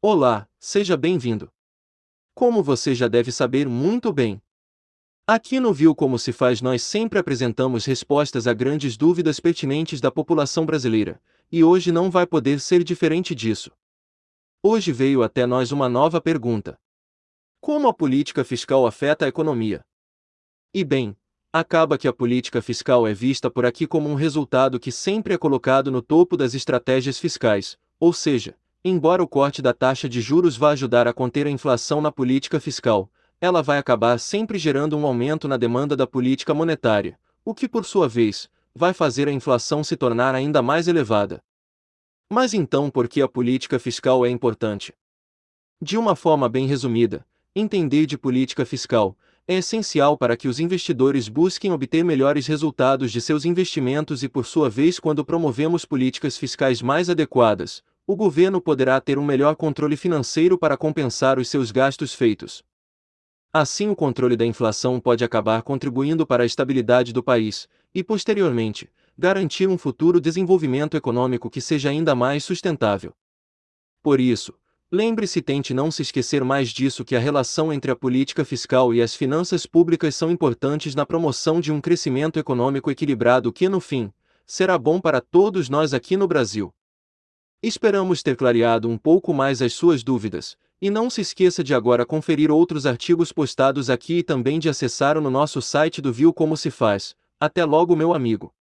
Olá, seja bem-vindo. Como você já deve saber muito bem. Aqui no Viu Como Se Faz nós sempre apresentamos respostas a grandes dúvidas pertinentes da população brasileira, e hoje não vai poder ser diferente disso. Hoje veio até nós uma nova pergunta. Como a política fiscal afeta a economia? E bem, acaba que a política fiscal é vista por aqui como um resultado que sempre é colocado no topo das estratégias fiscais, ou seja, embora o corte da taxa de juros vá ajudar a conter a inflação na política fiscal, ela vai acabar sempre gerando um aumento na demanda da política monetária, o que por sua vez, vai fazer a inflação se tornar ainda mais elevada. Mas então por que a política fiscal é importante? De uma forma bem resumida, entender de política fiscal é essencial para que os investidores busquem obter melhores resultados de seus investimentos e, por sua vez, quando promovemos políticas fiscais mais adequadas, o governo poderá ter um melhor controle financeiro para compensar os seus gastos feitos. Assim, o controle da inflação pode acabar contribuindo para a estabilidade do país e, posteriormente, garantir um futuro desenvolvimento econômico que seja ainda mais sustentável. Por isso, Lembre-se e tente não se esquecer mais disso que a relação entre a política fiscal e as finanças públicas são importantes na promoção de um crescimento econômico equilibrado que, no fim, será bom para todos nós aqui no Brasil. Esperamos ter clareado um pouco mais as suas dúvidas, e não se esqueça de agora conferir outros artigos postados aqui e também de acessar no nosso site do Viu Como Se Faz. Até logo meu amigo!